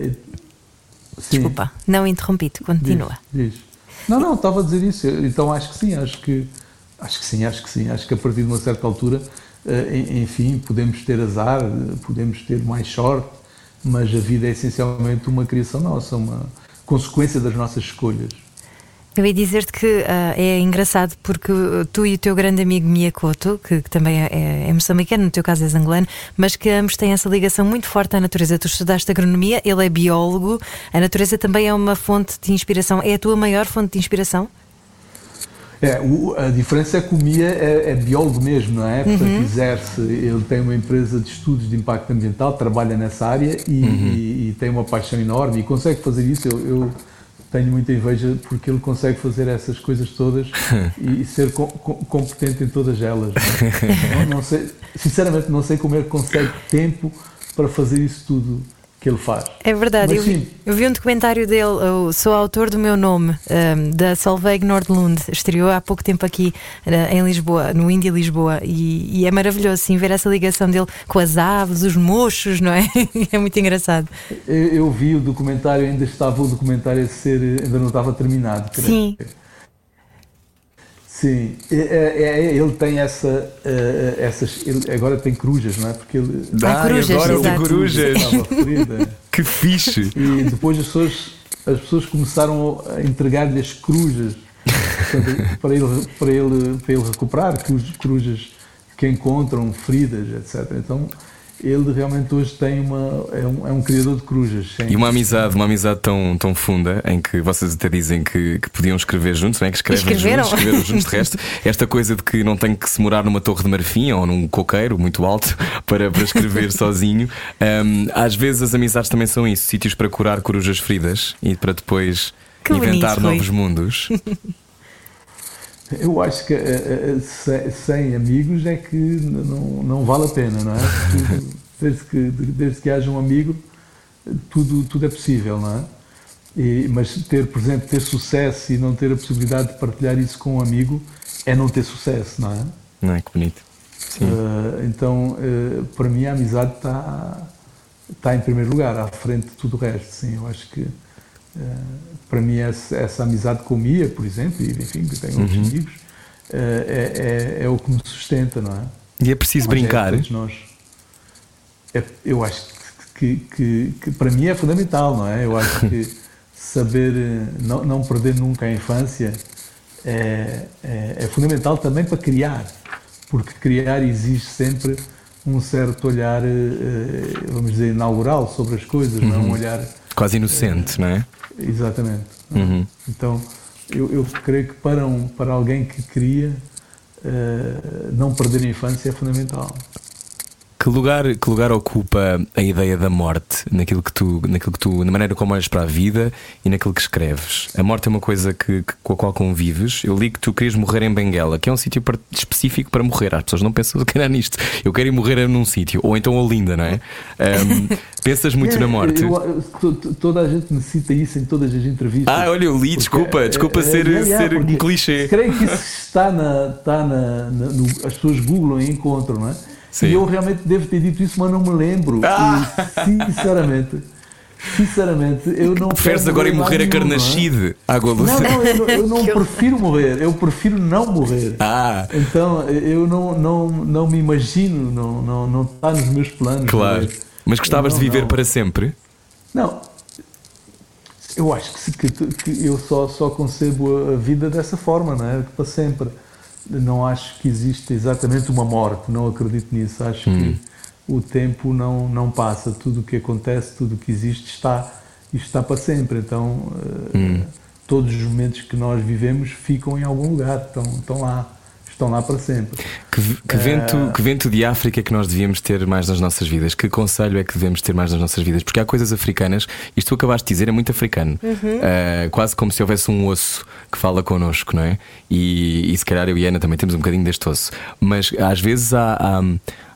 Desculpa, não interrompi-te, continua. Diz, diz. Não, não, estava a dizer isso. Então acho que sim, acho que acho que sim, acho que sim. Acho que a partir de uma certa altura, eh, enfim, podemos ter azar, podemos ter mais sorte, mas a vida é essencialmente uma criação nossa, uma consequência das nossas escolhas. Eu ia dizer-te que uh, é engraçado porque tu e o teu grande amigo Miyakoto, que, que também é, é, é, moçambicano, no teu caso és angolano, mas que ambos têm essa ligação muito forte à natureza. Tu estudaste agronomia, ele é biólogo, a natureza também é uma fonte de inspiração. É a tua maior fonte de inspiração? É, o, a diferença é que o Mia é, é biólogo mesmo, não é? Portanto, uhum. exerce, ele tem uma empresa de estudos de impacto ambiental, trabalha nessa área e, uhum. e, e tem uma paixão enorme e consegue fazer isso. eu, eu tenho muita inveja porque ele consegue fazer essas coisas todas *laughs* e ser co competente em todas elas. Não, não, sei, sinceramente, não sei como é que consegue tempo para fazer isso tudo que ele faz. É verdade, eu vi, eu vi, um documentário dele, eu sou autor do meu nome, um, da Solveig Nordlund, estreou há pouco tempo aqui uh, em Lisboa, no Índia Lisboa, e, e, é maravilhoso sim, ver essa ligação dele com as aves, os mochos, não é? *laughs* é muito engraçado. Eu, eu, vi o documentário, ainda estava o documentário a ser, ainda não estava terminado. Creio. Sim. Sim, é, é, é, ele tem essa, uh, essas. Ele agora tem corujas, não é? Porque ele. Dá, ah, corujas, agora tem corujas. *laughs* Que fixe! E depois as pessoas, as pessoas começaram a entregar-lhe as corujas para, ele, para, ele, para ele recuperar, corujas que encontram feridas, etc. Então ele realmente hoje tem uma é um, é um criador de corujas. E uma amizade, uma amizade tão, tão funda em que vocês até dizem que, que podiam escrever juntos, não é? Que escrevem juntos, escreveram juntos de resto. Esta coisa de que não tem que se morar numa torre de marfim ou num coqueiro muito alto *laughs* para, para escrever *laughs* sozinho. Um, às vezes as amizades também são isso, sítios para curar corujas feridas e para depois que inventar bonito, novos mundos. *laughs* Eu acho que uh, sem amigos é que não, não vale a pena, não é? desde, que, desde que haja um amigo, tudo, tudo é possível, não é? E, mas ter, por exemplo, ter sucesso e não ter a possibilidade de partilhar isso com um amigo é não ter sucesso, não é? Não é que bonito. Uh, então, uh, para mim, a amizade está tá em primeiro lugar, à frente de tudo o resto. Sim, eu acho que eh, para mim, essa, essa, amizade com o Mia, por exemplo, e enfim, que tenho outros uhum. amigos, é, é, é, o que me sustenta, não é? E é preciso Mas é brincar. É, nós. Eu acho que, que, que, para mim é fundamental, não é? Eu acho que *laughs* saber eh, não, não perder nunca a infância é, é, é, fundamental também para criar, porque criar exige sempre um certo olhar, vamos dizer, inaugural sobre as coisas, uhum. não é? um olhar quase inocente, não é? Exatamente. Uhum. Então, eu, eu, creio que para, um, para alguém que cria, uh, não perder a infância é fundamental. Que lugar, que lugar ocupa a ideia da morte naquilo que tu, naquilo que tu, na maneira como olhas para a vida e naquilo que escreves? A morte é uma coisa que, que com a qual convives. Eu li que tu querias morrer em Benguela, que é um sítio específico para morrer. As pessoas não pensam que era nisto. Eu quero ir morrer num sítio, ou então Olinda, não é? Um, *laughs* pensas muito é, na morte. Eu, toda a gente necessita isso em todas as entrevistas. Ah, olha, eu li, desculpa, é, desculpa é, ser, é, ser um clichê. Creio que isso está na. Está na, na no, as pessoas googlam e encontram, não é? Sim. E eu realmente devo ter dito isso, mas não me lembro. Ah. E, sinceramente. Sinceramente, eu não. Preferes agora ir morrer a Carnachide, é? água Não, não, eu não, eu não *laughs* prefiro morrer, eu prefiro não morrer. Ah. Então eu não, não, não me imagino, não, não, não está nos meus planos. Claro. Mas gostavas não, de viver para sempre? Não. Eu acho que, que, que eu só, só concebo a vida dessa forma, não é? Para sempre não acho que existe exatamente uma morte, não acredito nisso. Acho hum. que o tempo não, não passa, tudo o que acontece, tudo o que existe está, está para sempre. Então, uh, hum. todos os momentos que nós vivemos ficam em algum lugar, estão, estão lá, estão lá para sempre. Que, que vento, que vento de África é que nós devíamos ter mais nas nossas vidas? Que conselho é que devemos ter mais nas nossas vidas? Porque há coisas africanas, isto tu acabaste de dizer é muito africano, Uh, quase como se houvesse um osso que fala connosco, não é? E, e se calhar eu e a Ana também temos um bocadinho deste osso, mas às vezes há, há,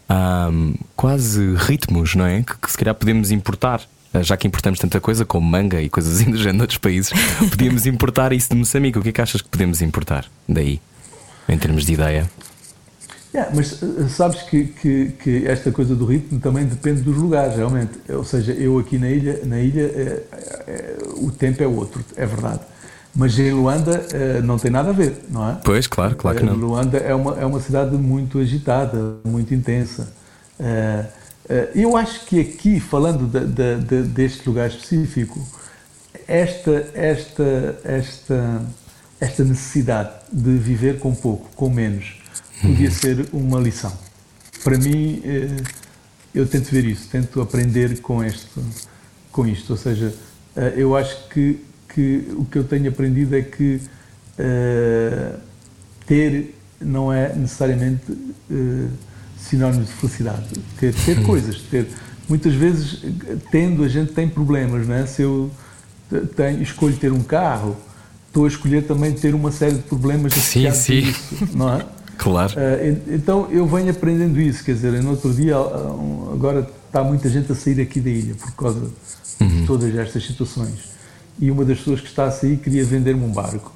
há quase ritmos, não é? Que, que se calhar podemos importar. Uh, Já que importamos tanta coisa como manga e coisas assim *laughs* do género de outros países, podíamos importar isso de Moçambique. O que é que achas que podemos importar daí, em termos de ideia? Yeah, mas uh, sabes que, que, que esta coisa do ritmo também depende dos lugares, realmente. Ou seja, eu aqui na ilha, na ilha eh, eh, o tempo é outro, é verdade. Mas em Luanda eh, não tem nada a ver, não é? Pois, claro, claro que Eh, não. Luanda é uma, é uma cidade muito agitada, muito intensa. Eh, eh, eu acho que aqui, falando de- de- de- deste lugar específico, esta, esta, esta, esta necessidade de viver com pouco, com menos, podia ser uma lição. Para mim, eh, eu tento ver isso, tento aprender com, este, com isto. Ou seja, eh, eu acho que, que o que eu tenho aprendido é que eh, ter não é necessariamente sinónimo de felicidade. Ter, ter coisas, ter. Muitas vezes, tendo, a gente tem problemas, não é? Se eu te- tenho, escolho ter um carro, estou a escolher também ter uma série de problemas Sim, associados a sim. isso, não é? *laughs* Claro. Eh, en- então eu venho aprendendo isso, quer dizer, no outro dia, um, agora está muita gente a sair aqui da ilha por causa de todas estas situações. E uma das pessoas que está a sair queria vender-me um barco.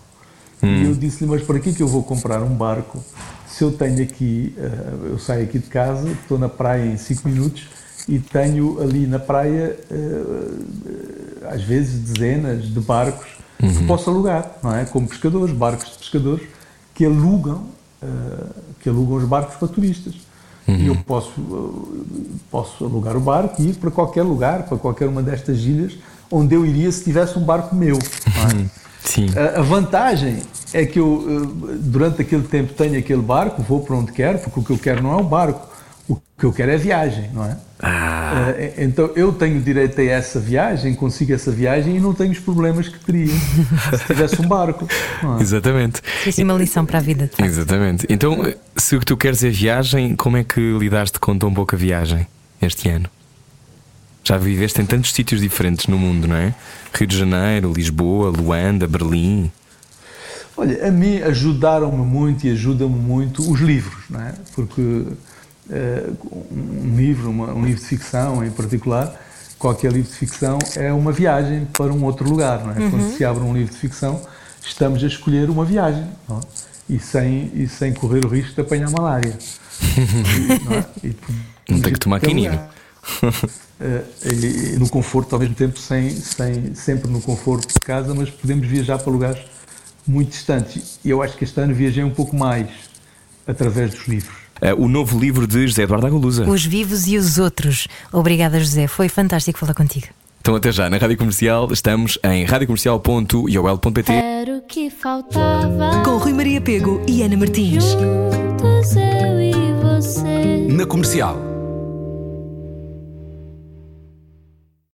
E eu disse-lhe, mas para que que eu vou comprar um barco se eu tenho aqui, eh, eu saio aqui de casa, estou na praia em 5 minutos e tenho ali na praia, eh, às vezes, dezenas de barcos que posso alugar, não é? Como pescadores, barcos de pescadores que alugam, eh, que alugam os barcos para turistas. E eu posso, eh, posso alugar o barco e ir para qualquer lugar, para qualquer uma destas ilhas, onde eu iria se tivesse um barco meu. é? Sim. A- A vantagem é que eu, eh, durante aquele tempo, tenho aquele barco, vou para onde quero, porque o que eu quero não é o barco, que eu quero é viagem, não é? Ah, Eh, Então eu tenho direito a essa viagem, consigo essa viagem e não tenho os problemas que teria se tivesse um barco. não é? exatamente. Isso é uma lição para a vida. Exatamente. Então, se o que tu queres é viagem, como é que lidaste com tão pouca viagem este ano? Já viveste em tantos sítios diferentes no mundo, não é? Rio de Janeiro, Lisboa, Luanda, Berlim. Olha, a mim ajudaram-me muito e ajudam-me muito os livros, não é? Porque um livro, uma- um livro de ficção em particular, qualquer livro de ficção é uma viagem para um outro lugar, não é? Quando se abre um livro de ficção, estamos a escolher uma viagem, não é? E sem, e sem correr o risco de apanhar malária. E, *laughs* não é? E Não tem que tomar quinino. Eh, e, e no conforto, ao mesmo tempo, sem, sem, sempre no conforto de casa, mas podemos viajar para lugares muito distantes. E eu acho que este ano viajei um pouco mais através dos livros. Eh, o novo livro de José Eduardo Agolusa. Os vivos e os outros. Obrigada, José. Foi fantástico falar contigo. Então, até já. Na Rádio Comercial, estamos em radiocomercial.iol.pt. Era o que faltava. Com Rui Maria Pego e Ana Martins. Juntos eu e você. Na comercial.